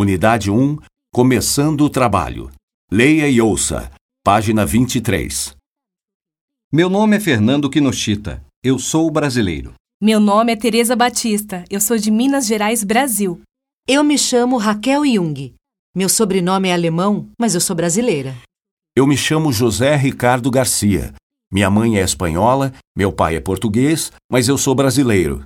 Unidade 1, Começando o Trabalho. Leia e ouça. Página 23. Meu nome é Fernando Kinoshita. Eu sou brasileiro. Meu nome é Tereza Batista. Eu sou de Minas Gerais, Brasil. Eu me chamo Raquel Jung. Meu sobrenome é alemão, mas eu sou brasileira. Eu me chamo José Ricardo Garcia. Minha mãe é espanhola, meu pai é português, mas eu sou brasileiro.